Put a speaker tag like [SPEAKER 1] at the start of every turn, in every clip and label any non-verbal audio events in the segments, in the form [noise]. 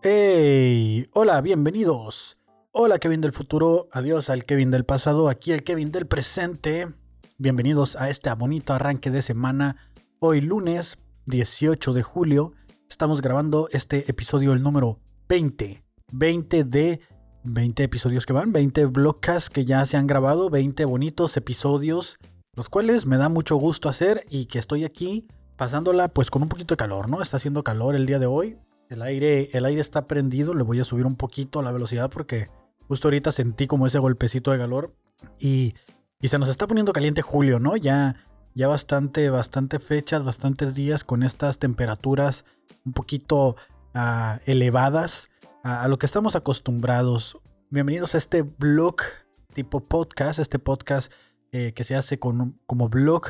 [SPEAKER 1] ¡Hey! Hola, bienvenidos. Hola Kevin del futuro, adiós al Kevin del pasado, aquí el Kevin del presente. Bienvenidos a este bonito arranque de semana. Hoy lunes 18 de julio estamos grabando este episodio, el número 20. 20 de 20 episodios que van, 20 blogs que ya se han grabado, 20 bonitos episodios, los cuales me da mucho gusto hacer y que estoy aquí pasándola pues con un poquito de calor, ¿no? Está haciendo calor el día de hoy. El aire, el aire está prendido, le voy a subir un poquito la velocidad porque justo ahorita sentí como ese golpecito de calor y, y se nos está poniendo caliente julio, ¿no? Ya, ya bastante, bastante fechas, bastantes días con estas temperaturas un poquito uh, elevadas a, a, lo que estamos acostumbrados. Bienvenidos a este blog tipo podcast, este podcast eh, que se hace con, como blog.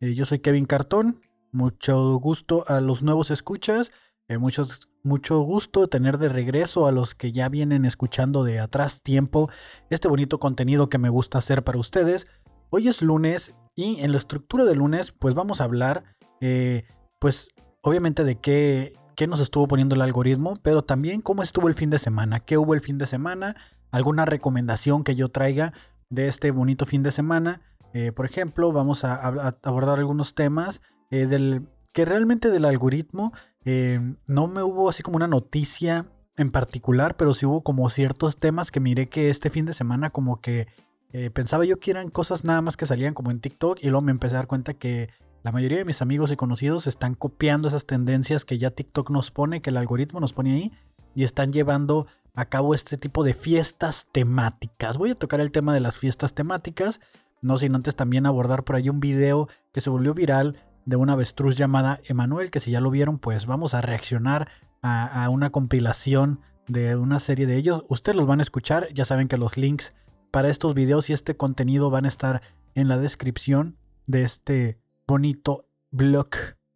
[SPEAKER 1] Eh, yo soy Kevin Cartón, mucho gusto a los nuevos escuchas, eh, muchos mucho gusto tener de regreso a los que ya vienen escuchando de atrás tiempo este bonito contenido que me gusta hacer para ustedes. Hoy es lunes y en la estructura de lunes pues vamos a hablar eh, pues obviamente de qué, qué nos estuvo poniendo el algoritmo, pero también cómo estuvo el fin de semana, qué hubo el fin de semana, alguna recomendación que yo traiga de este bonito fin de semana. Eh, por ejemplo, vamos a, abordar algunos temas eh, del que realmente del algoritmo eh, no me hubo así como una noticia en particular, pero sí hubo como ciertos temas que miré que este fin de semana como que eh, pensaba yo que eran cosas nada más que salían como en TikTok y luego me empecé a dar cuenta que la mayoría de mis amigos y conocidos están copiando esas tendencias que ya TikTok nos pone, que el algoritmo nos pone ahí y están llevando a cabo este tipo de fiestas temáticas. Voy a tocar el tema de las fiestas temáticas, no sin antes también abordar por ahí un video que se volvió viral de una avestruz llamada Emanuel, que si ya lo vieron, pues vamos a reaccionar a, una compilación de una serie de ellos. Ustedes los van a escuchar, ya saben que los links para estos videos y este contenido van a estar en la descripción de este bonito blog.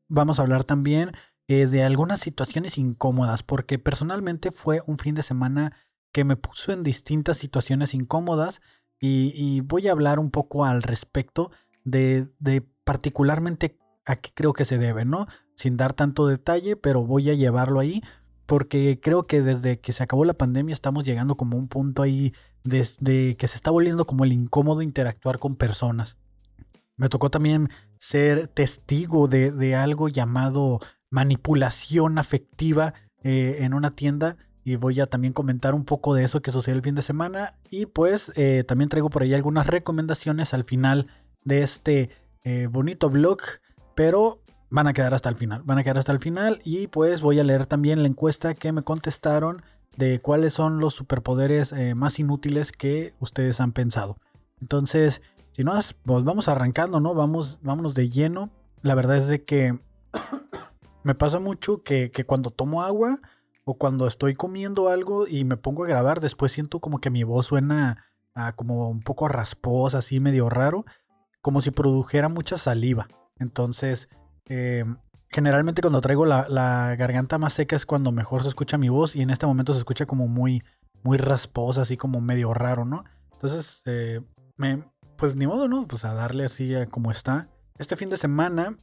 [SPEAKER 1] Vamos a hablar también eh, de algunas situaciones incómodas, porque personalmente fue un fin de semana que me puso en distintas situaciones incómodas y, voy a hablar un poco al respecto de particularmente a qué creo que se debe, ¿no? Sin dar tanto detalle, pero voy a llevarlo ahí porque creo que desde que se acabó la pandemia estamos llegando como un punto ahí desde que se está volviendo como el incómodo interactuar con personas. Me tocó también ser testigo de, de algo llamado manipulación afectiva eh, en una tienda y voy a también comentar un poco de eso que sucedió el fin de semana y pues eh, también traigo por ahí algunas recomendaciones al final de este eh, bonito blog pero van a quedar hasta el final, van a quedar hasta el final y pues voy a leer también la encuesta que me contestaron de cuáles son los superpoderes eh, más inútiles que ustedes han pensado. Entonces, si no, pues vamos arrancando, ¿no? Vamos, vámonos de lleno. La verdad es de que [coughs] me pasa mucho que, que cuando tomo agua o cuando estoy comiendo algo y me pongo a grabar, después siento como que mi voz suena a como un poco rasposa, así medio raro, como si produjera mucha saliva. Entonces, eh, generalmente cuando traigo la, la, garganta más seca es cuando mejor se escucha mi voz y en este momento se escucha como muy, muy rasposa, así como medio raro, ¿no? Entonces, eh, pues ni modo, ¿no? Pues a darle así a como está. Este fin de semana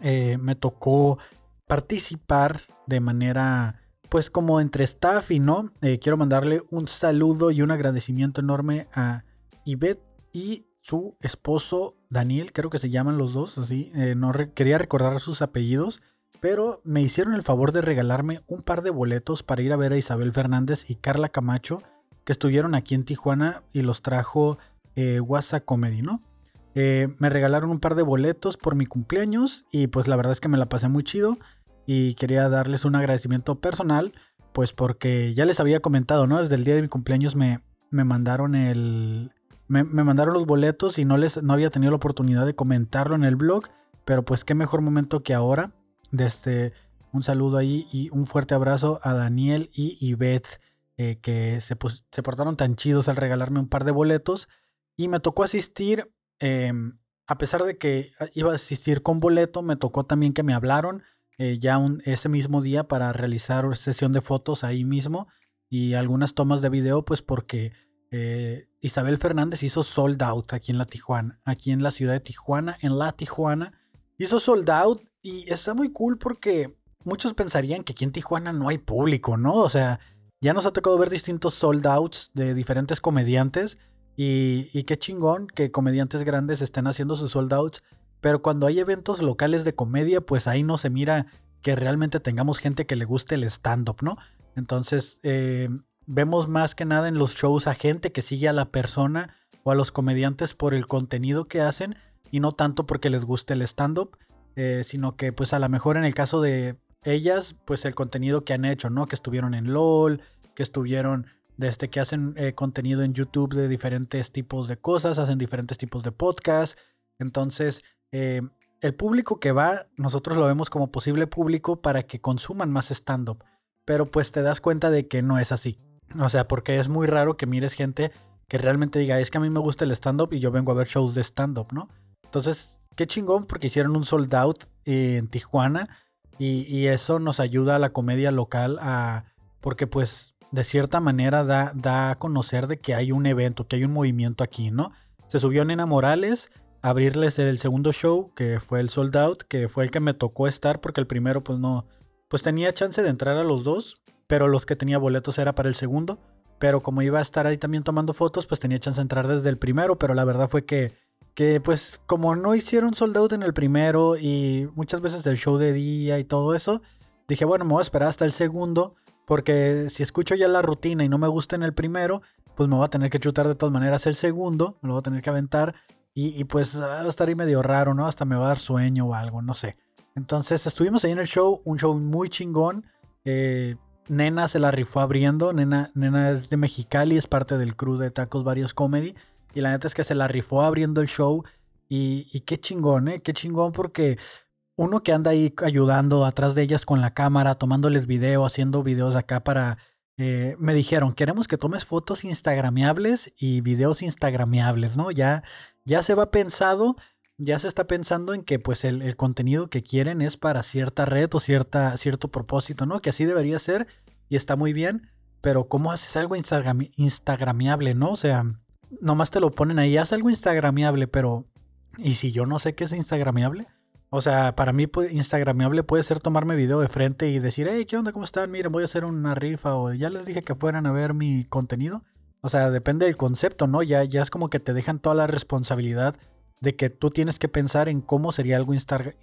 [SPEAKER 1] eh, me tocó participar de manera, pues como entre staff y no. Quiero mandarle un saludo y un agradecimiento enorme a Ivette y su esposo Daniel, creo que se llaman los dos, así, eh, no quería recordar sus apellidos, pero me hicieron el favor de regalarme un par de boletos para ir a ver a Isabel Fernández y Carla Camacho, que estuvieron aquí en Tijuana y los trajo eh, WhatsApp Comedy, ¿no? Eh, me regalaron un par de boletos por mi cumpleaños y pues la verdad es que me la pasé muy chido y quería darles un agradecimiento personal, pues porque ya les había comentado, ¿no? Desde el día de mi cumpleaños me, me mandaron el, me, mandaron los boletos y no les no había tenido la oportunidad de comentarlo en el blog, pero pues qué mejor momento que ahora. Desde un saludo ahí y un fuerte abrazo a Daniel y Ivette eh, que se, se, portaron tan chidos al regalarme un par de boletos y me tocó asistir, eh, a pesar de que iba a asistir con boleto, me tocó también que me hablaron eh, ya ese mismo día para realizar sesión de fotos ahí mismo y algunas tomas de video, pues porque eh, Isabel Fernández hizo sold out aquí en la Tijuana, aquí en la ciudad de Tijuana, en la Tijuana. Hizo sold out y está muy cool porque muchos pensarían que aquí en Tijuana no hay público, ¿no? O sea, ya nos ha tocado ver distintos sold outs de diferentes comediantes y, y qué chingón que comediantes grandes estén haciendo sus sold outs, pero cuando hay eventos locales de comedia, pues ahí no se mira que realmente tengamos gente que le guste el stand-up, ¿no? Entonces, eh, vemos más que nada en los shows a gente que sigue a la persona o a los comediantes por el contenido que hacen y no tanto porque les guste el stand-up, eh, sino que pues a lo mejor en el caso de ellas, pues el contenido que han hecho, ¿no? Que estuvieron en LOL, que estuvieron desde este, que hacen eh, contenido en YouTube de diferentes tipos de cosas, hacen diferentes tipos de podcasts. Entonces, el público que va, nosotros lo vemos como posible público para que consuman más stand-up. Pero pues te das cuenta de que no es así. O sea, porque es muy raro que mires gente que realmente diga, es que a mí me gusta el stand-up y yo vengo a ver shows de stand-up, ¿no? Entonces, qué chingón porque hicieron un sold out en Tijuana y, eso nos ayuda a la comedia local a... Porque pues de cierta manera da, da a conocer de que hay un evento, que hay un movimiento aquí, ¿no? Se subió Nena Morales, abrirles el segundo show, que fue el sold out, que fue el que me tocó estar porque el primero pues no, pues tenía chance de entrar a los dos, pero los que tenía boletos era para el segundo, pero como iba a estar ahí también tomando fotos, pues tenía chance de entrar desde el primero, pero la verdad fue que, que pues como no hicieron sold out en el primero y muchas veces el show de día y todo eso, dije, bueno, me voy a esperar hasta el segundo, porque si escucho ya la rutina y no me gusta en el primero, pues me voy a tener que chutar de todas maneras el segundo, me lo voy a tener que aventar y, pues va a estar ahí medio raro, ¿no? Hasta me va a dar sueño o algo, no sé. Entonces estuvimos ahí en el show, un show muy chingón. Eh, Nena se la rifó abriendo. Nena, Nena es de Mexicali, es parte del crew de Tacos Varios Comedy. Y la neta es que se la rifó abriendo el show. Y, y qué chingón, ¿eh? Qué chingón porque uno que anda ahí ayudando atrás de ellas con la cámara, tomándoles video, haciendo videos acá para... Eh, me dijeron, queremos que tomes fotos instagramiables y videos instagramiables, ¿no? Ya, ya se va pensado, ya se está pensando en que pues el, contenido que quieren es para cierta red o cierta, cierto propósito, ¿no? Que así debería ser y está muy bien, pero ¿cómo haces algo Instagram, instagramiable, no? O sea, nomás te lo ponen ahí, haz algo instagramiable, pero ¿y si yo no sé qué es instagramiable? O sea, para mí pues, instagramiable puede ser tomarme video de frente y decir, hey, ¿qué onda? ¿Cómo están? Miren, voy a hacer una rifa o ya les dije que fueran a ver mi contenido. O sea, depende del concepto, ¿no? Ya, ya es como que te dejan toda la responsabilidad de que tú tienes que pensar en cómo sería algo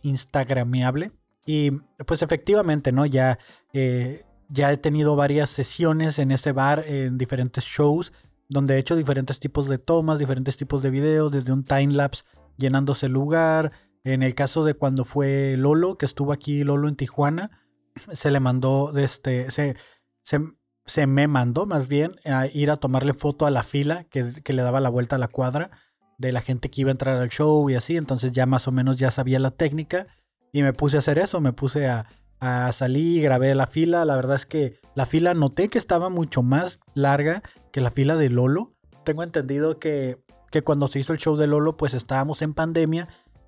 [SPEAKER 1] instagramiable. Y pues efectivamente, ¿no? Ya, eh, ya he tenido varias sesiones en ese bar, en diferentes shows, donde he hecho diferentes tipos de tomas, diferentes tipos de videos, desde un timelapse llenándose el lugar. En el caso de cuando fue Lolo, que estuvo aquí Lolo en Tijuana, se le mandó, este, se, se, se me mandó más bien a ir a tomarle foto a la fila que, le daba la vuelta a la cuadra de la gente que iba a entrar al show y así. Entonces ya más o menos ya sabía la técnica y me puse a hacer eso. Me puse a, a salir, grabé la fila. La verdad es que la fila noté que estaba mucho más larga que la fila de Lolo. Tengo entendido que, que cuando se hizo el show de Lolo pues estábamos en pandemia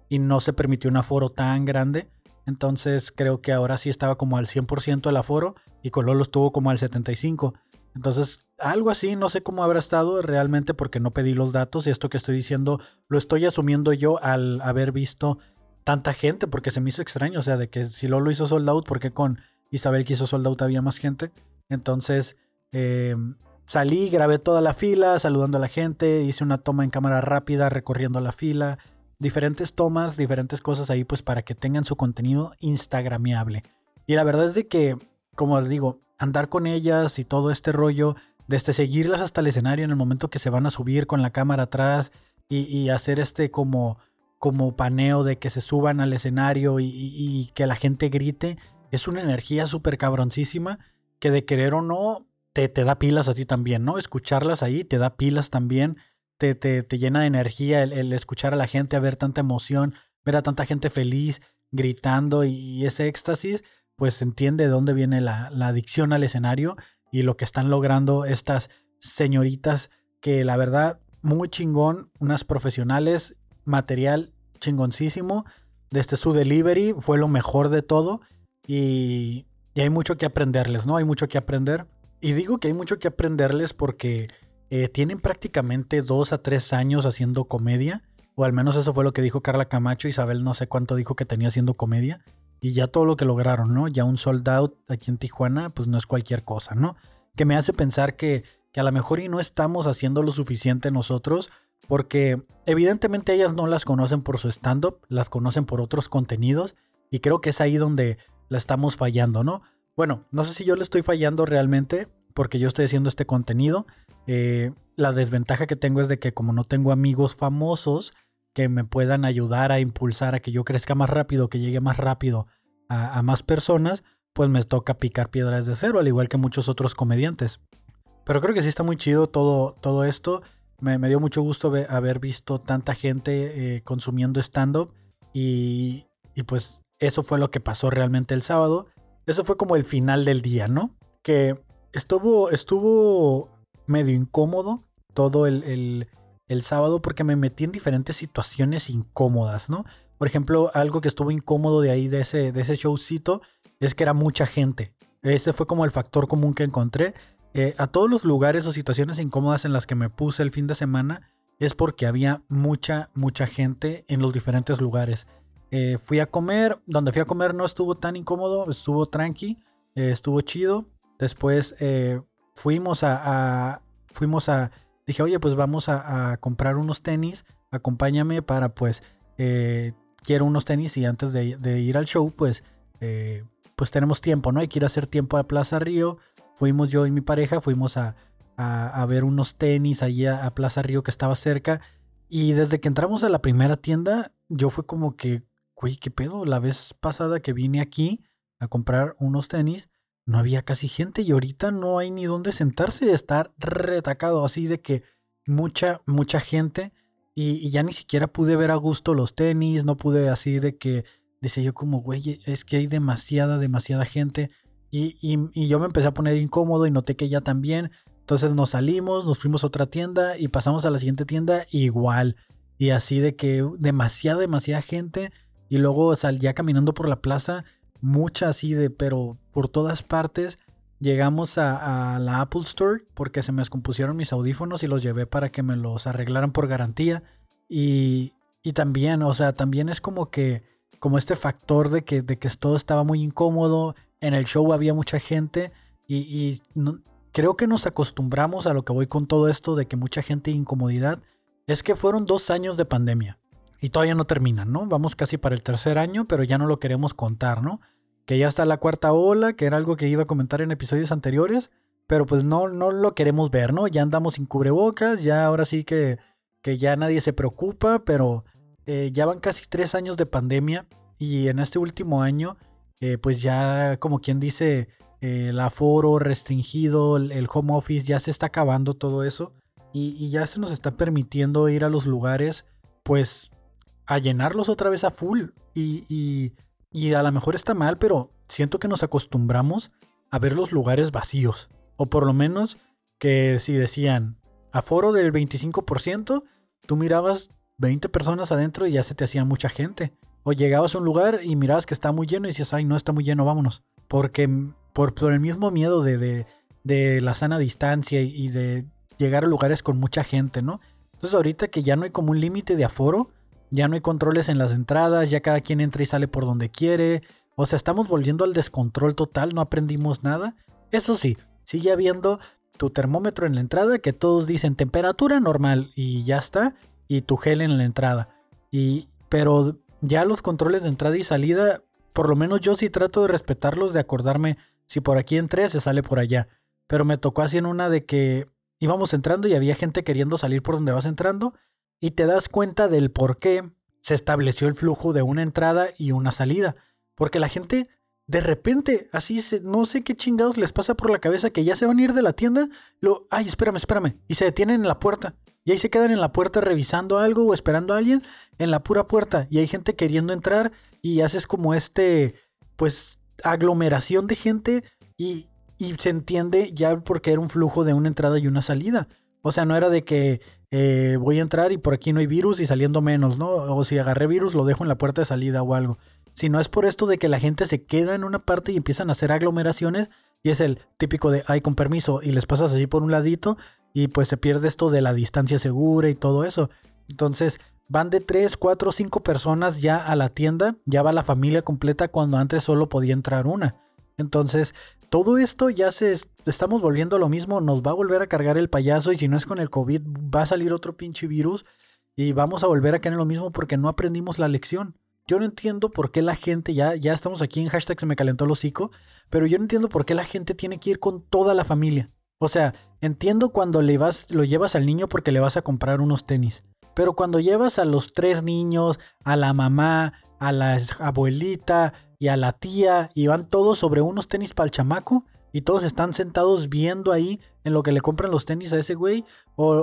[SPEAKER 1] y no se permitió un aforo tan grande. Entonces creo que ahora sí estaba como al 100% el aforo y con Lolo estuvo como al 75%. Entonces, algo así, no sé cómo habrá estado realmente porque no pedí los datos y esto que estoy diciendo lo estoy asumiendo yo al haber visto tanta gente porque se me hizo extraño, o sea, de que si Lolo hizo sold out, ¿por qué con Isabel que hizo sold out había más gente? Entonces, em, salí, grabé toda la fila, saludando a la gente, hice una toma en cámara rápida recorriendo la fila, diferentes tomas, diferentes cosas ahí pues para que tengan su contenido instagramiable. Y la verdad es de que, como les digo, andar con ellas y todo este rollo, desde seguirlas hasta el escenario en el momento que se van a subir con la cámara atrás y, hacer este como, como paneo de que se suban al escenario y, que la gente grite, es una energía súper cabroncísima que de querer o no te, te da pilas a ti también, ¿no? Escucharlas ahí te da pilas también te, te, te llena de energía el, escuchar a la gente, a ver tanta emoción, ver a tanta gente feliz, gritando y, ese éxtasis, pues entiende de dónde viene la, la adicción al escenario y lo que están logrando estas señoritas que la verdad muy chingón, unas profesionales, material chingoncísimo, desde su delivery fue lo mejor de todo y, y, hay mucho que aprenderles, ¿no? Hay mucho que aprender. Y digo que hay mucho que aprenderles porque eh, tienen prácticamente dos a tres años haciendo comedia, o al menos eso fue lo que dijo Carla Camacho, Isabel no sé cuánto dijo que tenía haciendo comedia, y ya todo lo que lograron, ¿no? Ya un sold out aquí en Tijuana, pues no es cualquier cosa, ¿no? Que me hace pensar que, que a lo mejor y no estamos haciendo lo suficiente nosotros, porque evidentemente ellas no las conocen por su stand-up, las conocen por otros contenidos, y creo que es ahí donde la estamos fallando, ¿no? Bueno, no sé si yo le estoy fallando realmente, porque yo estoy haciendo este contenido. Eh, la desventaja que tengo es de que como no tengo amigos famosos, que me puedan ayudar a impulsar a que yo crezca más rápido, que llegue más rápido a, más personas, pues me toca picar piedras de cero, al igual que muchos otros comediantes. Pero creo que sí está muy chido todo, todo esto. Me, dio mucho gusto haber visto tanta gente eh, consumiendo stand-up y, y pues eso fue lo que pasó realmente el sábado. Eso fue como el final del día, ¿no? Que estuvo, estuvo medio incómodo todo el, el sábado porque me metí en diferentes situaciones incómodas, ¿no? Por ejemplo, algo que estuvo incómodo de ahí, de ese, de ese showcito, es que era mucha gente. Ese fue como el factor común que encontré. Eh, a todos los lugares o situaciones incómodas en las que me puse el fin de semana es porque había mucha, mucha gente en los diferentes lugares. Eh, fui a comer, donde fui a comer no estuvo tan incómodo, estuvo tranqui, eh, estuvo chido. Después fuimos a, fuimos a dije, oye, pues vamos a, comprar unos tenis, acompáñame para pues, eh, quiero unos tenis y antes de, ir al show, pues, eh, pues tenemos tiempo, ¿no? Hay que ir a hacer tiempo a Plaza Río. Fuimos yo y mi pareja, fuimos a, ver unos tenis allí a, Plaza Río que estaba cerca. Y desde que entramos a la primera tienda, yo fue como que, güey, ¿qué pedo? La vez pasada que vine aquí a comprar unos tenis, no había casi gente y ahorita no hay ni dónde sentarse y estar retacado así de que mucha, mucha gente y, ya ni siquiera pude ver a gusto los tenis, no pude así de que, decía yo como, güey, es que hay demasiada, demasiada gente y, y, yo me empecé a poner incómodo y noté que ya también, entonces nos salimos, nos fuimos a otra tienda y pasamos a la siguiente tienda igual. Y así de que demasiada, demasiada gente y luego salía caminando por la plaza mucha así de, pero por todas partes. Llegamos a, la Apple Store porque se me descompusieron mis audífonos y los llevé para que me los arreglaran por garantía. Y, y también, o sea, también es como que, como este factor de que, de que todo estaba muy incómodo. En el show había mucha gente y, creo que nos acostumbramos a lo que voy con todo esto de que mucha gente incomodidad. Es que fueron dos años de pandemia y todavía no terminan, ¿no? Vamos casi para el tercer año, pero ya no lo queremos contar, ¿no? Que ya está la cuarta ola, que era algo que iba a comentar en episodios anteriores, pero pues no, no lo queremos ver, ¿no? Ya andamos sin cubrebocas, ya ahora sí que, que ya nadie se preocupa, pero eh, ya van casi tres años de pandemia y en este último año, eh, pues ya como quien dice, eh, el aforo restringido, el, home office, ya se está acabando todo eso y, y ya se nos está permitiendo ir a los lugares, pues a llenarlos otra vez a full. Y, y, a lo mejor está mal, pero siento que nos acostumbramos a ver los lugares vacíos. O por lo menos que si decían aforo del 25%, tú mirabas 20 personas adentro y ya se te hacía mucha gente. O llegabas a un lugar y mirabas que está muy lleno y decías, ay, no está muy lleno, vámonos. Porque por, por el mismo miedo de, de, de, la sana distancia y de llegar a lugares con mucha gente, ¿no? Entonces ahorita que ya no hay como un límite de aforo, ya no hay controles en las entradas, ya cada quien entra y sale por donde quiere. O sea, estamos volviendo al descontrol total, no aprendimos nada. Eso sí, sigue habiendo tu termómetro en la entrada que todos dicen temperatura normal y ya está, y tu gel en la entrada. Y pero ya los controles de entrada y salida, por lo menos yo sí trato de respetarlos, de acordarme si por aquí entré, se sale por allá. Pero me tocó así en una de que íbamos entrando y había gente queriendo salir por donde vas entrando y te das cuenta del por qué se estableció el flujo de una entrada y una salida. Porque la gente de repente, así, no sé qué chingados les pasa por la cabeza que ya se van a ir de la tienda. Lo, ay, espérame, espérame. Y se detienen en la puerta. Y ahí se quedan en la puerta revisando algo o esperando a alguien en la pura puerta. Y hay gente queriendo entrar y haces como este, pues, aglomeración de gente y, y se entiende ya porque era un flujo de una entrada y una salida. O sea, no era de que eh, voy a entrar y por aquí no hay virus y saliendo menos, ¿no? O si agarré virus lo dejo en la puerta de salida o algo. Sino es por esto de que la gente se queda en una parte y empiezan a hacer aglomeraciones y es el típico de, ay, con permiso, y les pasas así por un ladito y pues se pierde esto de la distancia segura y todo eso. Entonces, van de 3, 4, 5 personas ya a la tienda, ya va la familia completa cuando antes solo podía entrar una. Entonces, todo esto ya se estamos volviendo a lo mismo, nos va a volver a cargar el payaso y si no es con el COVID va a salir otro pinche virus y vamos a volver a caer en lo mismo porque no aprendimos la lección. Yo no entiendo por qué la gente, ya, ya estamos aquí en hashtag se me calentó el hocico, pero yo no entiendo por qué la gente tiene que ir con toda la familia. O sea, entiendo cuando le vas, lo llevas al niño porque le vas a comprar unos tenis. Pero cuando llevas a los tres niños, a la mamá, a la abuelita y a la tía, y van todos sobre unos tenis para el chamaco, y todos están sentados viendo ahí en lo que le compran los tenis a ese güey, o,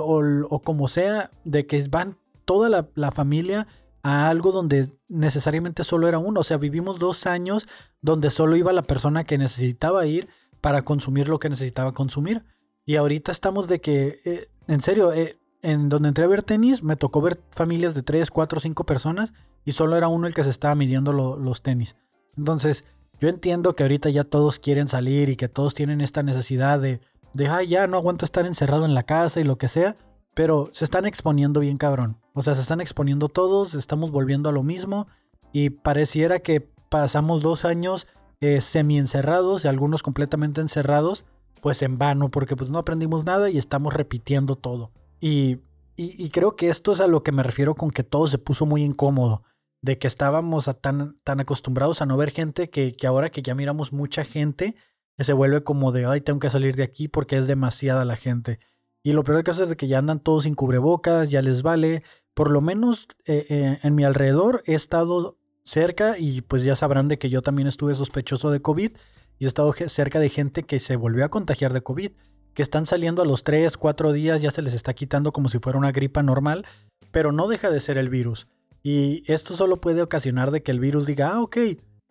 [SPEAKER 1] o, como sea, de que van toda la, la familia a algo donde necesariamente solo era uno. O sea, vivimos dos años donde solo iba la persona que necesitaba ir para consumir lo que necesitaba consumir. Y ahorita estamos de que, eh, en serio, eh, en donde entré a ver tenis, me tocó ver familias de 3, 4, 5 personas y solo era uno el que se estaba midiendo los tenis. Entonces, yo entiendo que ahorita ya todos quieren salir y que todos tienen esta necesidad de, de, ay, ya no aguanto estar encerrado en la casa y lo que sea, pero se están exponiendo bien cabrón. O sea, se están exponiendo todos, estamos volviendo a lo mismo y pareciera que pasamos dos años eh, semi encerrados y algunos completamente encerrados, pues en vano, porque pues no aprendimos nada y estamos repitiendo todo. Y, y, creo que esto es a lo que me refiero con que todo se puso muy incómodo, de que estábamos tan, tan acostumbrados a no ver gente que, que ahora que ya miramos mucha gente, se vuelve como de, ay, tengo que salir de aquí porque es demasiada la gente. Y lo peor del caso es que ya andan todos sin cubrebocas, ya les vale. Por lo menos eh, eh, en mi alrededor he estado cerca y pues ya sabrán de que yo también estuve sospechoso de COVID y he estado cerca de gente que se volvió a contagiar de COVID, que están saliendo a los 3, 4 días, ya se les está quitando como si fuera una gripa normal, pero no deja de ser el virus. Y esto solo puede ocasionar de que el virus diga, ah, ok,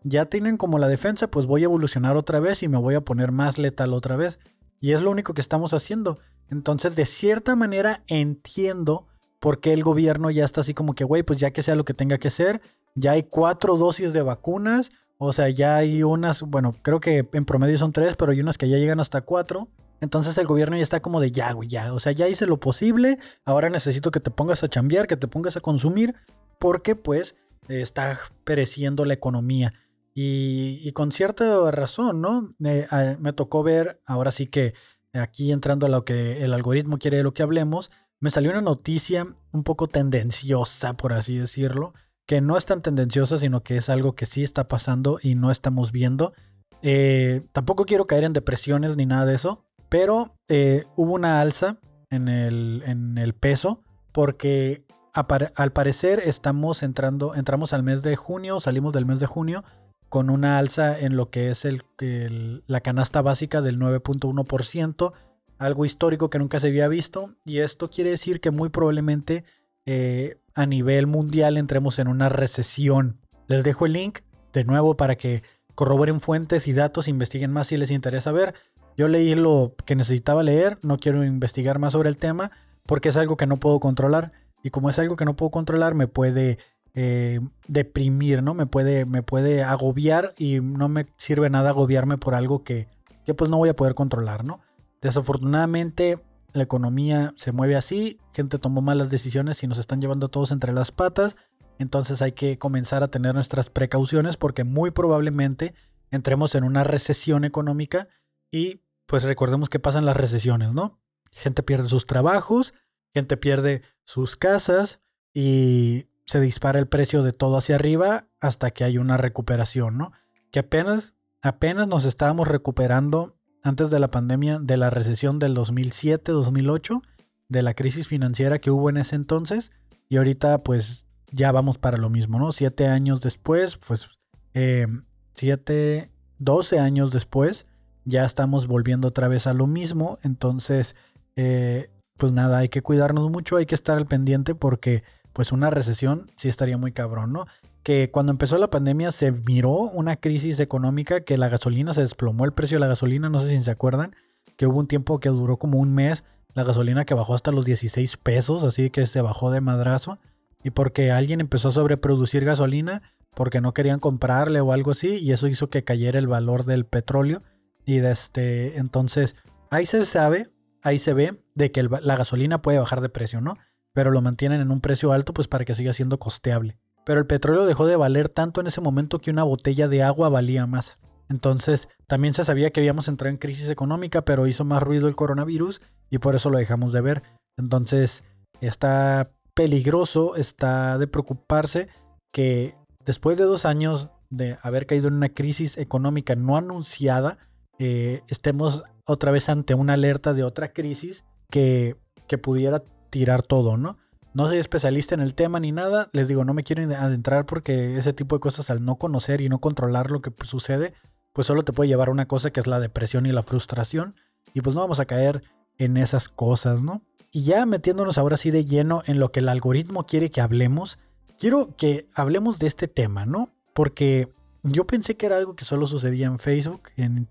[SPEAKER 1] ya tienen como la defensa, pues voy a evolucionar otra vez y me voy a poner más letal otra vez. Y es lo único que estamos haciendo. Entonces, de cierta manera, entiendo por qué el gobierno ya está así como que, güey, pues ya que sea lo que tenga que ser, ya hay cuatro dosis de vacunas, o sea, ya hay unas, bueno, creo que en promedio son tres, pero hay unas que ya llegan hasta cuatro. Entonces el gobierno ya está como de ya, güey, ya. O sea, ya hice lo posible. Ahora necesito que te pongas a chambear, que te pongas a consumir. Porque pues está pereciendo la economía. Y, con cierta razón, ¿no? me tocó ver, ahora sí que aquí entrando a lo que el algoritmo quiere de lo que hablemos, me salió una noticia un poco tendenciosa, por así decirlo, que no es tan tendenciosa, sino que es algo que sí está pasando y no estamos viendo. Eh, tampoco quiero caer en depresiones ni nada de eso, pero eh, hubo una alza en el, en el peso porque al parecer estamos entrando, entramos al mes de junio, salimos del mes de junio con una alza en lo que es la canasta básica del 9.1%, algo histórico que nunca se había visto, y esto quiere decir que muy probablemente eh, a nivel mundial entremos en una recesión. Les dejo el link de nuevo para que corroboren fuentes y datos, investiguen más si les interesa ver. Yo leí lo que necesitaba leer, no quiero investigar más sobre el tema porque es algo que no puedo controlar y como es algo que no puedo controlar me puede eh, deprimir, ¿no? Me puede, me puede agobiar y no me sirve nada agobiarme por algo que, que pues no voy a poder controlar, ¿no? Desafortunadamente la economía se mueve así, gente tomó malas decisiones y nos están llevando todos entre las patas, entonces hay que comenzar a tener nuestras precauciones porque muy probablemente entremos en una recesión económica y pues recordemos que pasan las recesiones, ¿no? Gente pierde sus trabajos, gente pierde sus casas y se dispara el precio de todo hacia arriba hasta que hay una recuperación, ¿no? Que apenas, apenas nos estábamos recuperando antes de la pandemia de la recesión del 2007-2008, de la crisis financiera que hubo en ese entonces, y ahorita pues ya vamos para lo mismo, ¿no? Siete años después, pues eh, siete, doce años después, ya estamos volviendo otra vez a lo mismo, entonces, eh, pues nada, hay que cuidarnos mucho, hay que estar al pendiente porque pues una recesión sí estaría muy cabrón, ¿no? Que cuando empezó la pandemia se miró una crisis económica que la gasolina se desplomó el precio de la gasolina, no sé si se acuerdan, que hubo un tiempo que duró como un mes la gasolina que bajó hasta los 16 pesos, así que se bajó de madrazo. Y porque alguien empezó a sobreproducir gasolina porque no querían comprarle o algo así, y eso hizo que cayera el valor del petróleo. Y desde este, entonces, ahí se sabe, ahí se ve de que la gasolina puede bajar de precio, ¿no? pero lo mantienen en un precio alto pues para que siga siendo costeable. Pero el petróleo dejó de valer tanto en ese momento que una botella de agua valía más. Entonces, también se sabía que habíamos entrado en crisis económica, pero hizo más ruido el coronavirus y por eso lo dejamos de ver. Entonces, está peligroso, está de preocuparse que después de dos años de haber caído en una crisis económica no anunciada, eh, estemos otra vez ante una alerta de otra crisis que, pudiera tirar todo, ¿no? No soy especialista en el tema ni nada, les digo, no me quiero adentrar porque ese tipo de cosas al no conocer y no controlar lo que sucede, pues solo te puede llevar a una cosa que es la depresión y la frustración, y pues no vamos a caer en esas cosas, ¿no? Y ya metiéndonos ahora sí de lleno en lo que el algoritmo quiere que hablemos, quiero que hablemos de este tema, ¿no? Porque yo pensé que era algo que solo sucedía en Facebook, en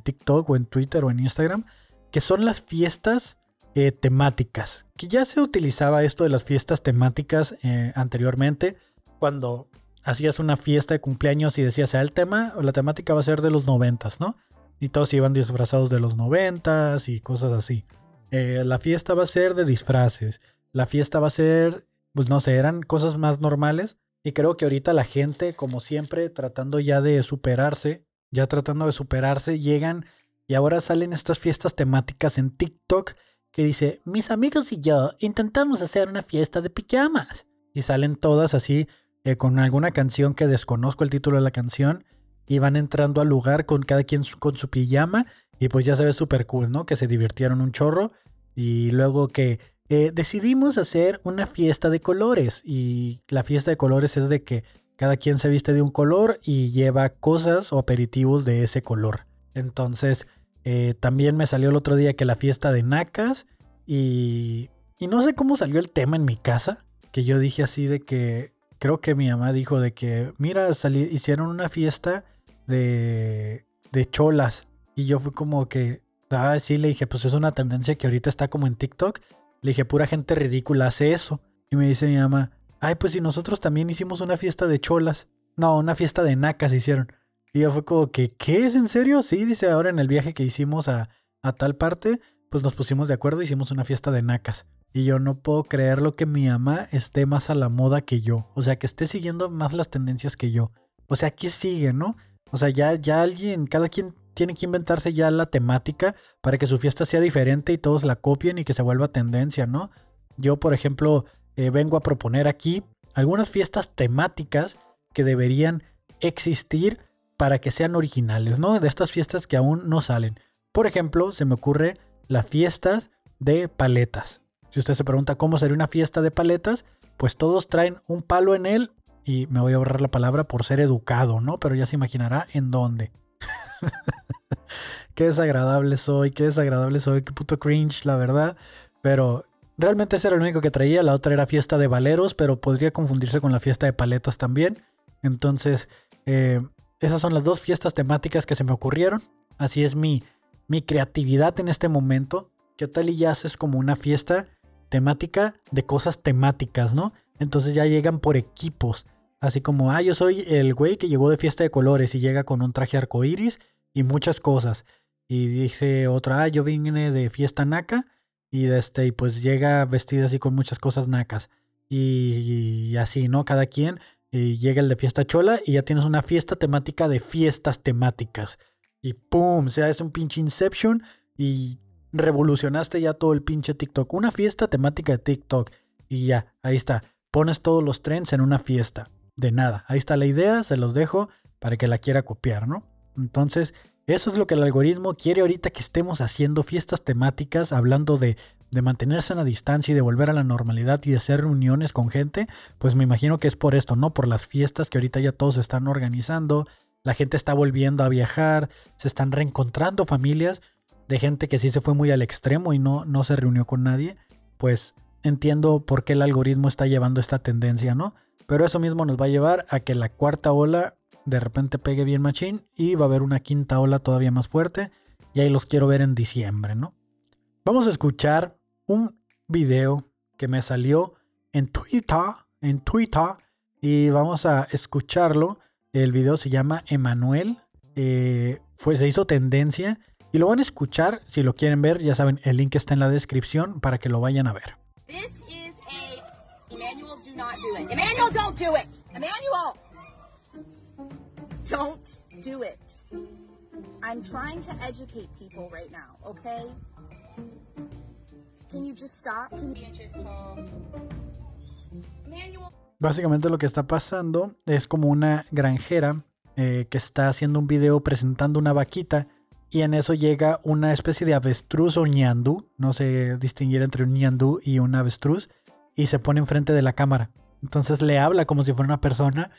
[SPEAKER 1] TikTok o en Twitter o en Instagram, que son las fiestas eh, temáticas. Que ya se utilizaba esto de las fiestas temáticas eh, anteriormente, cuando hacías una fiesta de cumpleaños y decías, el tema o la temática va a ser de los noventas, ¿no? Y todos iban disfrazados de los noventas y cosas así. Eh, la fiesta va a ser de disfraces. La fiesta va a ser, pues no sé, eran cosas más normales. Y creo que ahorita la gente, como siempre, tratando ya de superarse, ya tratando de superarse, llegan y ahora salen estas fiestas temáticas en TikTok que dice, mis amigos y yo intentamos hacer una fiesta de pijamas. Y salen todas así, eh, con alguna canción que desconozco el título de la canción, y van entrando al lugar con cada quien con su pijama, y pues ya se ve súper cool, ¿no? Que se divirtieron un chorro. Y luego que eh, decidimos hacer una fiesta de colores. Y la fiesta de colores es de que cada quien se viste de un color y lleva cosas o aperitivos de ese color. Entonces, eh, también me salió el otro día que la fiesta de Nacas. Y, y no sé cómo salió el tema en mi casa. Que yo dije así de que. Creo que mi mamá dijo de que, mira, hicieron una fiesta de, de cholas. Y yo fui como que, Ah, sí, le dije, pues es una tendencia que ahorita está como en TikTok. Le dije, pura gente ridícula hace eso. Y me dice mi mamá, ay, pues si nosotros también hicimos una fiesta de cholas. No, una fiesta de nacas hicieron. Y yo fue como que, ¿qué es en serio? Sí, dice, ahora en el viaje que hicimos a, a tal parte, pues nos pusimos de acuerdo hicimos una fiesta de nacas. Y yo no puedo creer lo que mi mamá esté más a la moda que yo. O sea, que esté siguiendo más las tendencias que yo. O sea, ¿qué sigue, no? O sea, ya, ya alguien, cada quien tiene que inventarse ya la temática para que su fiesta sea diferente y todos la copien y que se vuelva tendencia, ¿no? Yo, por ejemplo, eh, vengo a proponer aquí algunas fiestas temáticas que deberían existir para que sean originales, ¿no? De estas fiestas que aún no salen. Por ejemplo, se me ocurre las fiestas de paletas. Si usted se pregunta cómo sería una fiesta de paletas, pues todos traen un palo en él y me voy a ahorrar la palabra por ser educado, ¿no? Pero ya se imaginará en dónde. [laughs] qué desagradable soy, qué desagradable soy, qué puto cringe, la verdad. Pero realmente ese era el único que traía. La otra era fiesta de valeros, pero podría confundirse con la fiesta de paletas también. Entonces, eh, esas son las dos fiestas temáticas que se me ocurrieron. Así es mi, mi creatividad en este momento. ¿Qué tal y ya haces como una fiesta temática de cosas temáticas, ¿no? Entonces ya llegan por equipos. Así como, ah, yo soy el güey que llegó de fiesta de colores y llega con un traje arcoíris y muchas cosas. Y dice otra, ah, yo vine de fiesta naca y, este, y pues llega vestida así con muchas cosas nacas. Y, así, ¿no? Cada quien y llega el de fiesta chola y ya tienes una fiesta temática de fiestas temáticas. Y ¡pum! O sea, es un pinche Inception y revolucionaste ya todo el pinche TikTok. Una fiesta temática de TikTok. Y ya, ahí está. Pones todos los trends en una fiesta. De nada. Ahí está la idea, se los dejo para que la quiera copiar, ¿no? Entonces, eso es lo que el algoritmo quiere ahorita que estemos haciendo fiestas temáticas, hablando de, de mantenerse a la distancia y de volver a la normalidad y de hacer reuniones con gente, pues me imagino que es por esto, ¿no? Por las fiestas que ahorita ya todos están organizando, la gente está volviendo a viajar, se están reencontrando familias de gente que sí se fue muy al extremo y no, no se reunió con nadie, pues entiendo por qué el algoritmo está llevando esta tendencia, ¿no? Pero eso mismo nos va a llevar a que la cuarta ola de repente pegue bien machín y va a haber una quinta ola todavía más fuerte y ahí los quiero ver en diciembre, ¿no? Vamos a escuchar un video que me salió en Twitter, en Twitter y vamos a escucharlo. El video se llama Emanuel, eh, se hizo tendencia y lo van a escuchar si lo quieren ver, ya saben, el link está en la descripción para que lo vayan a ver.
[SPEAKER 2] do not do it. Emmanuel, don't do it. Emmanuel, don't do it. I'm trying to educate people right now, okay? Can.
[SPEAKER 1] Básicamente lo que está pasando es como una granjera eh, que está haciendo un video presentando una vaquita y en eso llega una especie de avestruz o ñandú, no sé distinguir entre un ñandú y un avestruz, y se pone enfrente de la cámara. Entonces le habla como si fuera una persona,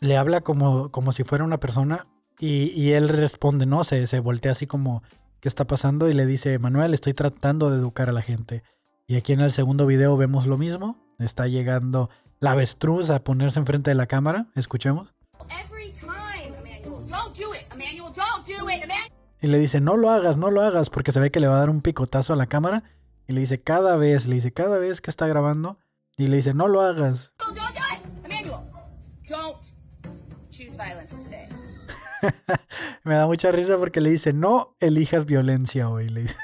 [SPEAKER 1] le habla como, como si fuera una persona y, y él responde, ¿no? Se, se voltea así como, ¿qué está pasando? Y le dice, Manuel, estoy tratando de educar a la gente. Y aquí en el segundo video vemos lo mismo, está llegando la avestruz a ponerse enfrente de la cámara, escuchemos.
[SPEAKER 2] Don't don't
[SPEAKER 1] Y le dice, no lo hagas, no lo hagas, porque se ve que le va a dar un picotazo a la cámara. Y le dice, cada vez, le dice, cada vez que está grabando. Y le dice, no lo hagas.
[SPEAKER 2] don't do it. Emmanuel, don't choose violence. [laughs]
[SPEAKER 1] Me da mucha risa porque le dice, no elijas violencia hoy. Le dice,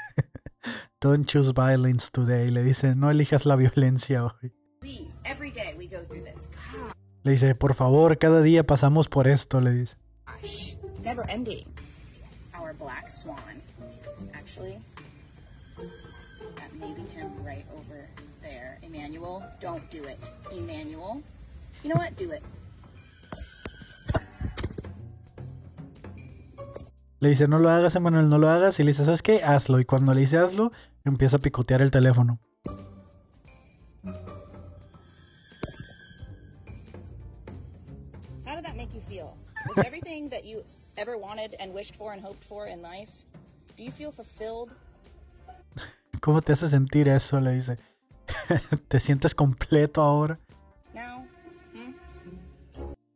[SPEAKER 1] [laughs] don't choose violence today. Le dice, no elijas la violencia hoy.
[SPEAKER 2] Please, every day we go through this.
[SPEAKER 1] Le dice, por favor, cada día pasamos por esto, le dice.
[SPEAKER 2] It's never ending. Our black swan. Actually, that may be him right over there. Emmanuel, don't do it. Emmanuel, you know what? Do it.
[SPEAKER 1] Le dice, no lo hagas, Emanuel, no lo hagas. Y le dice, ¿sabes qué? Hazlo. Y cuando le dice hazlo, empieza a picotear el teléfono.
[SPEAKER 2] How did that make you feel? Was everything that you ever wanted and wished for and hoped for in life? Do you feel fulfilled? [laughs]
[SPEAKER 1] ¿Cómo te hace sentir eso? Le dice. [laughs] ¿Te sientes completo ahora?
[SPEAKER 2] Now? Hmm?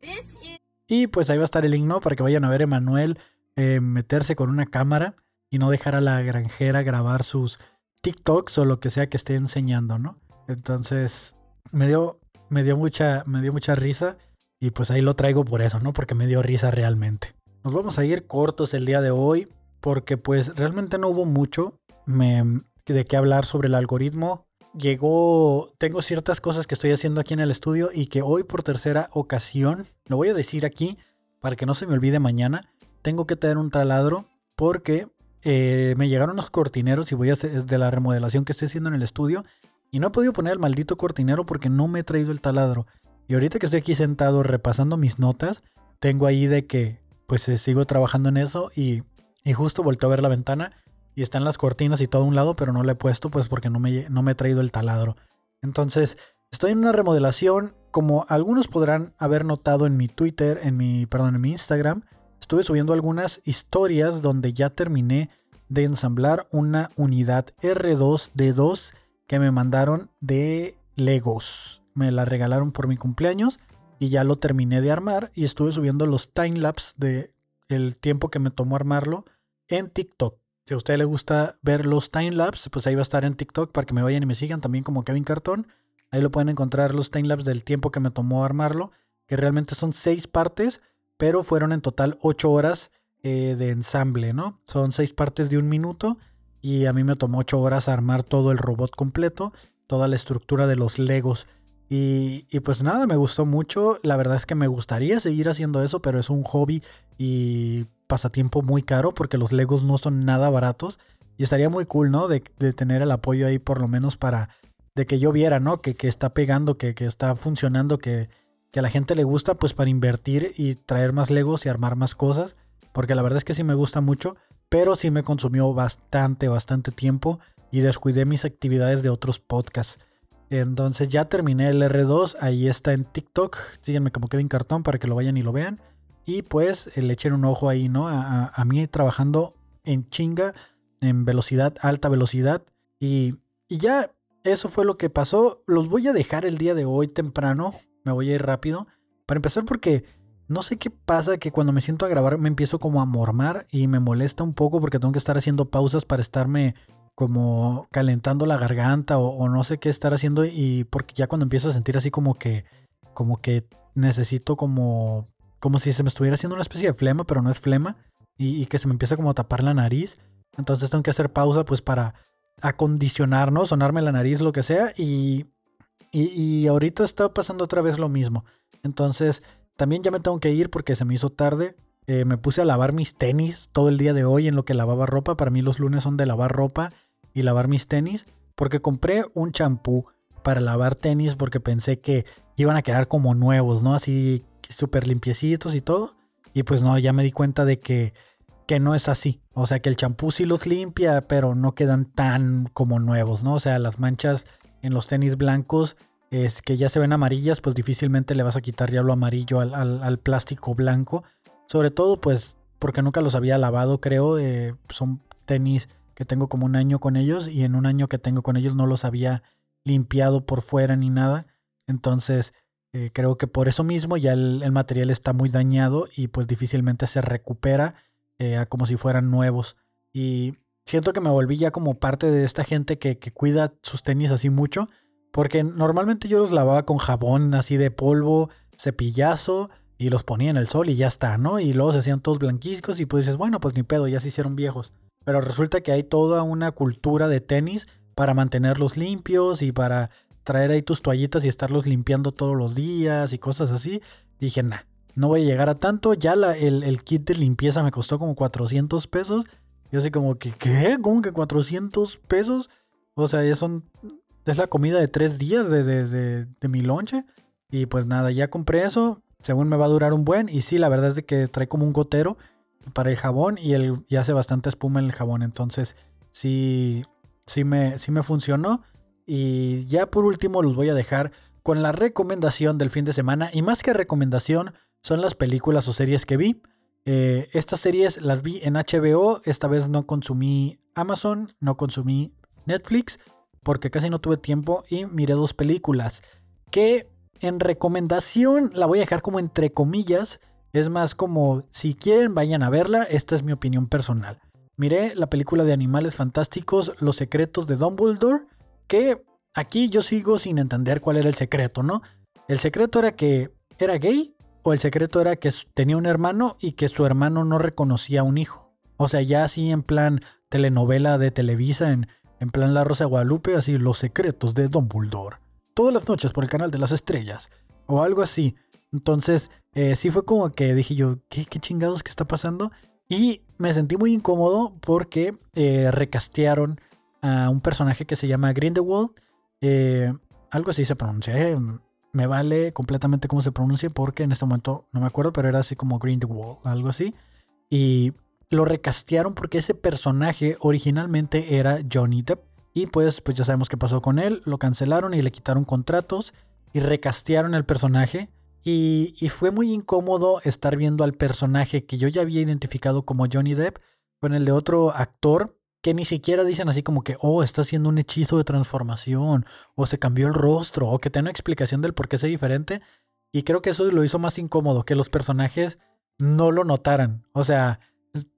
[SPEAKER 2] This is
[SPEAKER 1] Y pues ahí va a estar el link, ¿no? Para que vayan a ver a Emanuel eh, meterse con una cámara y no dejar a la granjera grabar sus TikToks o lo que sea que esté enseñando, ¿no? Entonces, me dio, me dio mucha, me dio mucha risa y pues ahí lo traigo por eso, ¿no? Porque me dio risa realmente. Nos vamos a ir cortos el día de hoy porque pues realmente no hubo mucho me- de qué hablar sobre el algoritmo. Llegó, tengo ciertas cosas que estoy haciendo aquí en el estudio y que hoy por tercera ocasión, lo voy a decir aquí para que no se me olvide mañana, tengo que tener un taladro porque eh, me llegaron los cortineros y voy a hacer de la remodelación que estoy haciendo en el estudio y no he podido poner el maldito cortinero porque no me he traído el taladro. Y ahorita que estoy aquí sentado repasando mis notas, tengo ahí de que pues eh, sigo trabajando en eso y, y justo volteo a ver la ventana y están las cortinas y todo a un lado, pero no le he puesto pues porque no me, no me he traído el taladro. Entonces, estoy en una remodelación, como algunos podrán haber notado en mi Twitter, en mi, perdón, en mi Instagram, estuve subiendo algunas historias donde ya terminé de ensamblar una unidad R2D2 que me mandaron de Legos. Me la regalaron por mi cumpleaños y ya lo terminé de armar y estuve subiendo los timelapse de el tiempo que me tomó armarlo en TikTok. Si a usted le gusta ver los timelapse, pues ahí va a estar en TikTok para que me vayan y me sigan también como Kevin Cartón. Ahí lo pueden encontrar los timelapse del tiempo que me tomó armarlo, que realmente son seis partes, pero fueron en total ocho horas eh, de ensamble, ¿no? Son seis partes de un minuto y a mí me tomó ocho horas armar todo el robot completo, toda la estructura de los Legos. Y, y pues nada, me gustó mucho. La verdad es que me gustaría seguir haciendo eso, pero es un hobby y pasatiempo muy caro porque los Legos no son nada baratos. Y estaría muy cool, ¿no? De, de tener el apoyo ahí por lo menos para... De que yo viera, ¿no? Que, que está pegando, que, que está funcionando, que, que a la gente le gusta, pues para invertir y traer más Legos y armar más cosas. Porque la verdad es que sí me gusta mucho, pero sí me consumió bastante, bastante tiempo y descuidé mis actividades de otros podcasts. Entonces ya terminé el R2, ahí está en TikTok, síganme como Kevin Cartón para que lo vayan y lo vean. Y pues le echen un ojo ahí, ¿no? A, a- a mí trabajando en chinga, en velocidad, alta velocidad. Y, y ya eso fue lo que pasó. Los voy a dejar el día de hoy temprano, me voy a ir rápido. Para empezar porque no sé qué pasa que cuando me siento a grabar me empiezo como a mormar y me molesta un poco porque tengo que estar haciendo pausas para estarme como calentando la garganta o, no sé qué estar haciendo y porque ya cuando empiezo a sentir así como que como que necesito como como si se me estuviera haciendo una especie de flema pero no es flema y, que se me empieza como a tapar la nariz entonces tengo que hacer pausa pues para acondicionar no sonarme la nariz lo que sea y Y, ahorita está pasando otra vez lo mismo. Entonces, también ya me tengo que ir porque se me hizo tarde. Eh, me puse a lavar mis tenis todo el día de hoy en lo que lavaba ropa. Para mí los lunes son de lavar ropa y lavar mis tenis. Porque compré un champú para lavar tenis porque pensé que iban a quedar como nuevos, ¿no? Así súper limpiecitos y todo. Y pues no, ya me di cuenta de que, que no es así. O sea, que el champú sí los limpia, pero no quedan tan como nuevos, ¿no? O sea, las manchas en los tenis blancos es que ya se ven amarillas, pues difícilmente le vas a quitar ya lo amarillo al, plástico blanco. Sobre todo, pues, porque nunca los había lavado, creo. Eh, son tenis que tengo como un año con ellos y en un año que tengo con ellos no los había limpiado por fuera ni nada. Entonces, eh, creo que por eso mismo ya el, material está muy dañado y pues difícilmente se recupera eh, como si fueran nuevos. Y siento que me volví ya como parte de esta gente que, que cuida sus tenis así mucho porque normalmente yo los lavaba con jabón así de polvo, cepillazo y los ponía en el sol y ya está, ¿no? Y luego se hacían todos blanquiscos y pues dices, bueno, pues ni pedo, ya se hicieron viejos. Pero resulta que hay toda una cultura de tenis para mantenerlos limpios y para traer ahí tus toallitas y estarlos limpiando todos los días y cosas así. Dije, nah, no voy a llegar a tanto. Ya el, el, kit de limpieza me costó como 400 pesos. Yo así como que, ¿qué? ¿Cómo que 400 pesos? O sea, ya son es la comida de tres días de, de, mi lonche. Y pues nada, ya compré eso. Según me va a durar un buen. Y sí, la verdad es de que trae como un gotero para el jabón. Y, el, hace bastante espuma en el jabón. Entonces, sí, sí me, sí me funcionó. Y ya por último los voy a dejar con la recomendación del fin de semana. Y más que recomendación, son las películas o series que vi. Eh, estas series las vi en HBO. Esta vez no consumí Amazon, no consumí Netflix porque casi no tuve tiempo y miré dos películas que en recomendación la voy a dejar como entre comillas. Es más como si quieren vayan a verla, esta es mi opinión personal. Miré la película de Animales Fantásticos, Los Secretos de Dumbledore, que aquí yo sigo sin entender cuál era el secreto, ¿no? El secreto era que era gay o el secreto era que tenía un hermano y que su hermano no reconocía a un hijo. O sea, ya así en plan telenovela de Televisa en en plan La Rosa de Guadalupe, así Los secretos de Dumbledore. Todas las noches por el canal de las estrellas. O algo así. Entonces, eh, sí fue como que dije yo, ¿qué, ¿qué, chingados que está pasando? Y me sentí muy incómodo porque eh, recastearon a un personaje que se llama Grindelwald. Eh, algo así se pronuncia. Eh, me vale completamente cómo se pronuncia porque en este momento no me acuerdo, pero era así como Grindelwald, algo así. Y lo recastearon porque ese personaje originalmente era Johnny Depp. Y pues, pues ya sabemos qué pasó con él. Lo cancelaron y le quitaron contratos y recastearon el personaje. Y, y, fue muy incómodo estar viendo al personaje que yo ya había identificado como Johnny Depp con el de otro actor que ni siquiera dicen así como que, oh, está haciendo un hechizo de transformación, o se cambió el rostro, o que tenga explicación del por qué es diferente. Y creo que eso lo hizo más incómodo, que los personajes no lo notaran. O sea,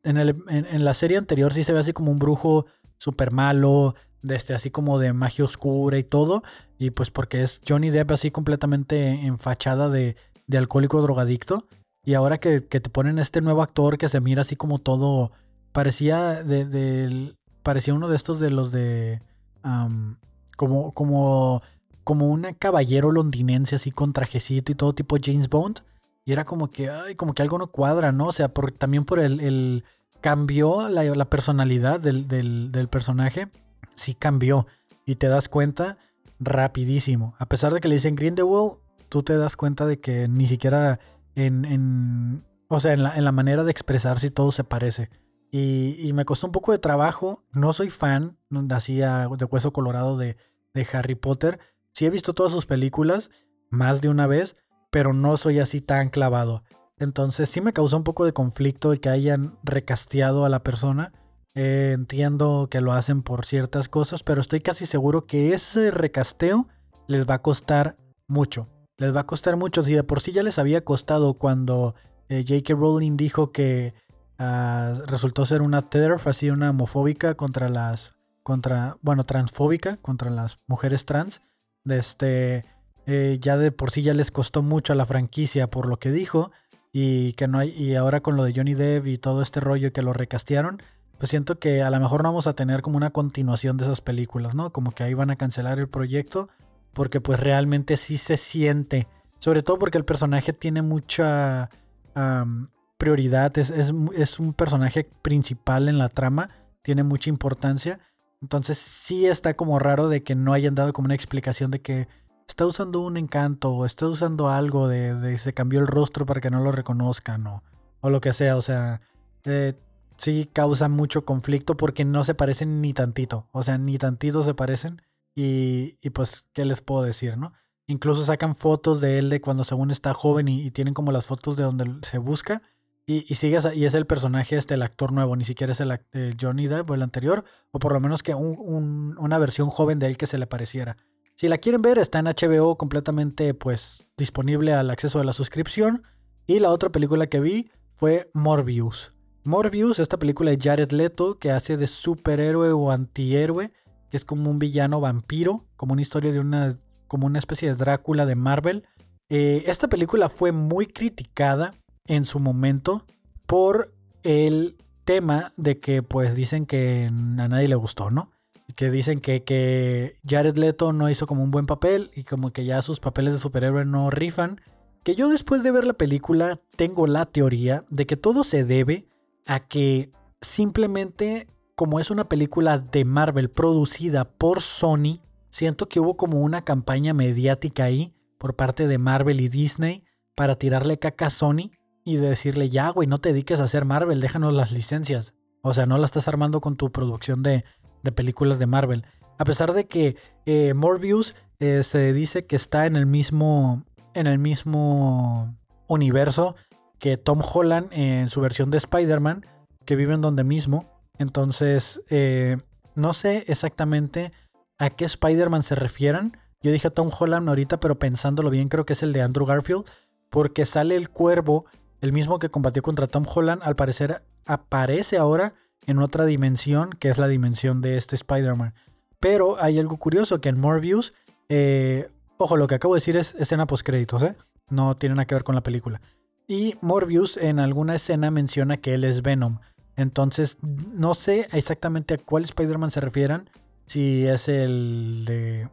[SPEAKER 1] en, la serie anterior sí se ve así como un brujo súper malo, este, así como de magia oscura y todo. Y pues porque es Johnny Depp así completamente en fachada de, alcohólico drogadicto. Y ahora que, te ponen este nuevo actor que se mira así como todo. Parecía de, parecía uno de estos de los de. como, como, como un caballero londinense así con trajecito y todo tipo James Bond. Y era como que, como que algo no cuadra, ¿no? O sea, también por el, el cambió la, personalidad del, personaje, sí cambió. Y te das cuenta rapidísimo. A pesar de que le dicen Grindelwald, tú te das cuenta de que ni siquiera en, o sea, en la, manera de expresarse y todo se parece. Y, y, me costó un poco de trabajo. No soy fan, así de hueso colorado de, de Harry Potter. Sí he visto todas sus películas más de una vez, pero no soy así tan clavado. Entonces sí me causó un poco de conflicto el que hayan recasteado a la persona. Eh, entiendo que lo hacen por ciertas cosas, pero estoy casi seguro que ese recasteo les va a costar mucho. Les va a costar mucho. Si de por sí ya les había costado cuando eh, J.K. Rowling dijo que ah, resultó ser una TERF, así una homofóbica contra las. contra. bueno, transfóbica contra las mujeres trans. De este eh, ya de por sí ya les costó mucho a la franquicia por lo que dijo y que no hay y ahora con lo de Johnny Depp y todo este rollo que lo recastearon, pues siento que a lo mejor no vamos a tener como una continuación de esas películas, ¿no? Como que ahí van a cancelar el proyecto porque pues realmente sí se siente, sobre todo porque el personaje tiene mucha prioridad, es, es, un personaje principal en la trama, tiene mucha importancia, entonces sí está como raro de que no hayan dado como una explicación de que está usando un encanto o está usando algo de, se cambió el rostro para que no lo reconozcan o, o lo que sea, o sea, eh, sí causa mucho conflicto porque no se parecen ni tantito, o sea, ni tantito se parecen y, y pues, ¿qué les puedo decir, no? Incluso sacan fotos de él de cuando según está joven y, tienen como las fotos de donde se busca. Y, y, sigue, y es el personaje, este, el actor nuevo, ni siquiera es el, Johnny Depp o el anterior, o por lo menos que un, una versión joven de él que se le pareciera. Si la quieren ver, está en HBO completamente pues disponible al acceso de la suscripción. Y la otra película que vi fue Morbius. Morbius, esta película de Jared Leto que hace de superhéroe o antihéroe, que es como un villano vampiro, como una historia de una como una especie de Drácula de Marvel. Eh, esta película fue muy criticada en su momento por el tema de que pues dicen que a nadie le gustó, ¿no? Que dicen que, que Jared Leto no hizo como un buen papel y como que ya sus papeles de superhéroe no rifan. Que yo después de ver la película tengo la teoría de que todo se debe a que simplemente como es una película de Marvel producida por Sony, Siento que hubo como una campaña mediática ahí por parte de Marvel y Disney para tirarle caca a Sony y decirle, ya, güey, no te dediques a hacer Marvel, déjanos las licencias. O sea, no la estás armando con tu producción de, películas de Marvel. A pesar de que eh, Morbius eh, se dice que está en el mismo. en el mismo universo que Tom Holland en su versión de Spider-Man, que viven donde mismo. Entonces, eh, no sé exactamente a qué Spider-Man se refieran. Yo dije Tom Holland ahorita, pero pensándolo bien, creo que es el de Andrew Garfield, porque sale el cuervo, el mismo que combatió contra Tom Holland, al parecer aparece ahora en otra dimensión, que es la dimensión de este Spider-Man. Pero hay algo curioso, que en Morbius, eh, ojo, lo que acabo de decir es escena post-créditos, ¿eh? No tiene nada que ver con la película. Y Morbius en alguna escena menciona que él es Venom. Entonces, no sé exactamente a cuál Spider-Man se refieran, si es el de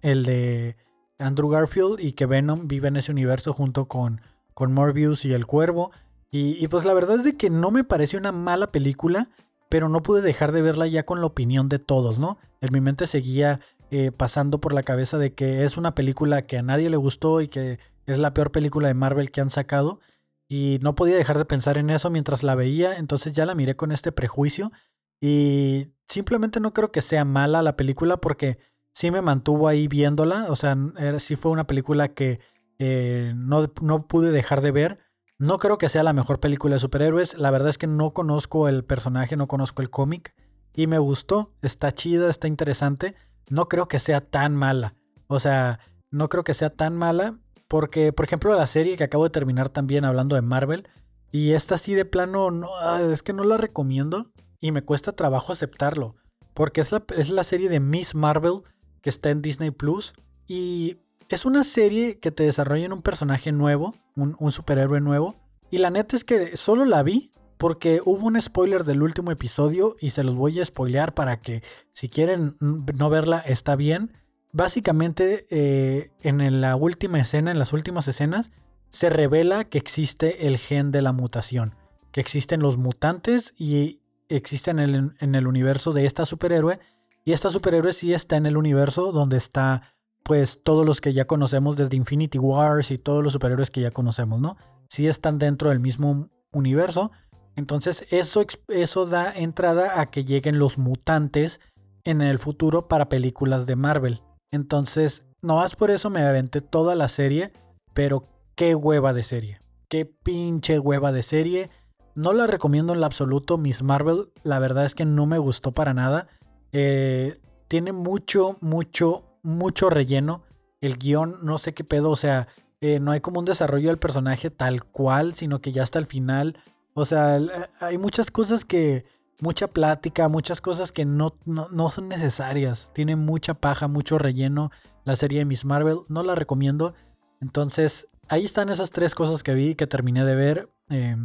[SPEAKER 1] el de Andrew Garfield y que Venom vive en ese universo junto con, con Morbius y el Cuervo. Y, pues la verdad es de que no me pareció una mala película, pero no pude dejar de verla ya con la opinión de todos, ¿no? En mi mente seguía eh, pasando por la cabeza de que es una película que a nadie le gustó y que es la peor película de Marvel que han sacado. Y no podía dejar de pensar en eso mientras la veía, entonces ya la miré con este prejuicio y simplemente no creo que sea mala la película porque sí me mantuvo ahí viéndola. O sea, sí fue una película que eh, no, no pude dejar de ver. No creo que sea la mejor película de superhéroes. La verdad es que no conozco el personaje, no conozco el cómic. Y me gustó. Está chida, está interesante. No creo que sea tan mala. O sea, no creo que sea tan mala. Porque, por ejemplo, la serie que acabo de terminar también hablando de Marvel. Y esta así de plano, no, ah, es que no la recomiendo y me cuesta trabajo aceptarlo. Porque es la, es la serie de Miss Marvel que está en Disney Plus. Y es una serie que te desarrolla en un personaje nuevo, un, superhéroe nuevo. Y la neta es que solo la vi porque hubo un spoiler del último episodio y se los voy a spoilear para que si quieren no verla está bien. Básicamente eh, en la última escena, en las últimas escenas, se revela que existe el gen de la mutación, que existen los mutantes y existe en el, en el universo de esta superhéroe. Y esta superhéroe sí está en el universo donde está, pues, todos los que ya conocemos desde Infinity Wars y todos los superhéroes que ya conocemos, ¿no? Sí están dentro del mismo universo. Entonces, eso, eso da entrada a que lleguen los mutantes en el futuro para películas de Marvel. Entonces, no más por eso me aventé toda la serie, pero qué hueva de serie. Qué pinche hueva de serie. No la recomiendo en lo absoluto. Miss Marvel, la verdad es que no me gustó para nada. Eh, tiene mucho, mucho, mucho relleno. El guion, no sé qué pedo. O sea, eh, no hay como un desarrollo del personaje tal cual, sino que ya hasta el final. O sea, hay muchas cosas que. Mucha plática, muchas cosas que no, no, son necesarias. Tiene mucha paja, mucho relleno. La serie de Miss Marvel, no la recomiendo. Entonces, ahí están esas tres cosas que vi que terminé de ver. Eh,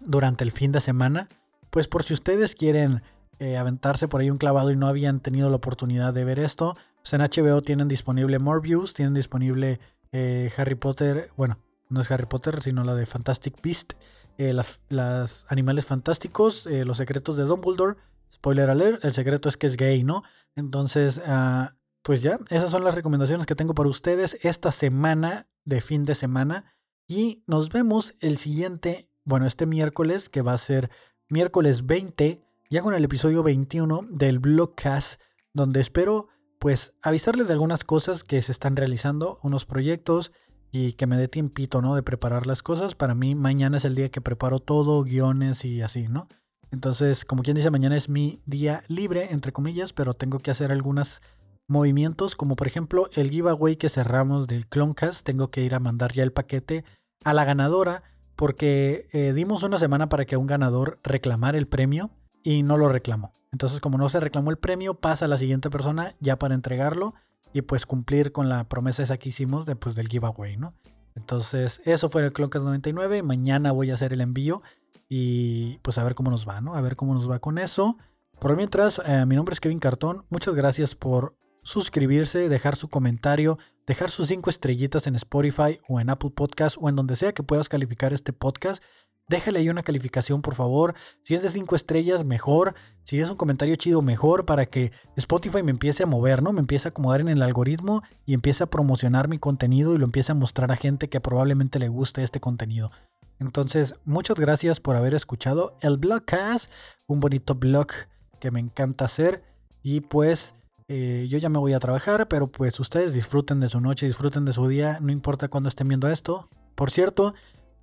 [SPEAKER 1] durante el fin de semana. Pues por si ustedes quieren eh, aventarse por ahí un clavado y no habían tenido la oportunidad de ver esto, Pues en HBO tienen disponible Morbius, tienen disponible eh, Harry Potter, bueno, no es Harry Potter, sino la de Fantastic Beast, eh, las, animales fantásticos, eh, los secretos de Dumbledore. Spoiler alert, el secreto es que es gay, ¿no? Entonces, ah, pues ya, esas son las recomendaciones que tengo para ustedes esta semana de fin de semana. Y nos vemos el siguiente, bueno, este miércoles, que va a ser miércoles 20, ya con el episodio 21 del Blogcast, donde espero pues avisarles de algunas cosas que se están realizando, unos proyectos y que me dé tiempito, ¿no? De preparar las cosas. Para mí mañana es el día que preparo todo, guiones y así, ¿no? Entonces, como quien dice, mañana es mi día libre, entre comillas, pero tengo que hacer algunos movimientos, como por ejemplo el giveaway que cerramos del Cloncast. Tengo que ir a mandar ya el paquete a la ganadora porque eh, dimos una semana para que un ganador reclamara el premio y no lo reclamó. Entonces, como no se reclamó el premio, pasa a la siguiente persona ya para entregarlo y pues cumplir con la promesa esa que hicimos de, pues, del giveaway, ¿no? Entonces, eso fue el Cloncast 99. Mañana voy a hacer el envío y pues a ver cómo nos va, ¿no? A ver cómo nos va con eso. Por mientras, eh, mi nombre es Kevin Cartón. Muchas gracias por suscribirse, dejar su comentario, dejar sus cinco estrellitas en Spotify o en Apple Podcast o en donde sea que puedas calificar este podcast. Déjale ahí una calificación, por favor. Si es de cinco estrellas, mejor. Si es un comentario chido, mejor para que Spotify me empiece a mover, ¿no? Me empiece a acomodar en el algoritmo y empiece a promocionar mi contenido y lo empiece a mostrar a gente que probablemente le guste este contenido. Entonces, muchas gracias por haber escuchado el Blogcast, un bonito blog que me encanta hacer. Y pues eh, yo ya me voy a trabajar, pero pues ustedes disfruten de su noche, disfruten de su día, no importa cuándo estén viendo esto. Por cierto,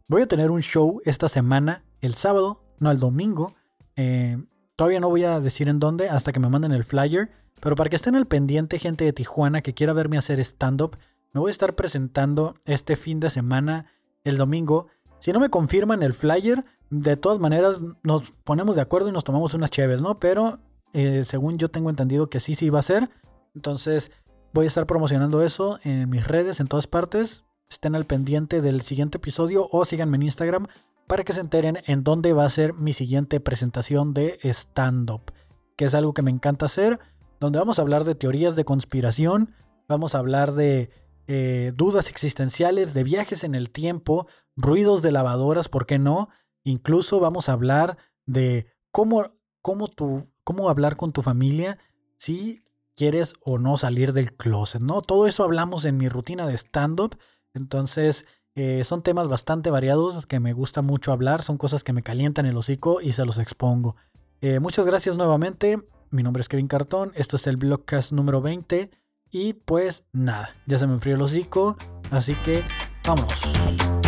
[SPEAKER 1] voy a tener un show esta semana, el sábado, no el domingo. Eh, todavía no voy a decir en dónde hasta que me manden el flyer, pero para que estén al pendiente gente de Tijuana que quiera verme hacer stand-up, me voy a estar presentando este fin de semana, el domingo. Si no me confirman el flyer, de todas maneras nos ponemos de acuerdo y nos tomamos unas cheves, ¿no? Pero eh, según yo tengo entendido que sí, sí va a ser. Entonces voy a estar promocionando eso en mis redes, en todas partes. Estén al pendiente del siguiente episodio o síganme en Instagram para que se enteren en dónde va a ser mi siguiente presentación de stand-up. Que es algo que me encanta hacer, donde vamos a hablar de teorías de conspiración, vamos a hablar de eh, dudas existenciales, de viajes en el tiempo, ruidos de lavadoras, ¿por qué no? Incluso vamos a hablar de cómo, cómo tu cómo hablar con tu familia si quieres o no salir del closet, ¿no? Todo eso hablamos en mi rutina de stand-up. Entonces, eh, son temas bastante variados que me gusta mucho hablar, son cosas que me calientan el hocico y se los expongo. Eh, muchas gracias nuevamente. Mi nombre es Kevin Cartón, esto es el Blogcast número 20 y pues nada, ya se me enfrió el hocico, así que vámonos.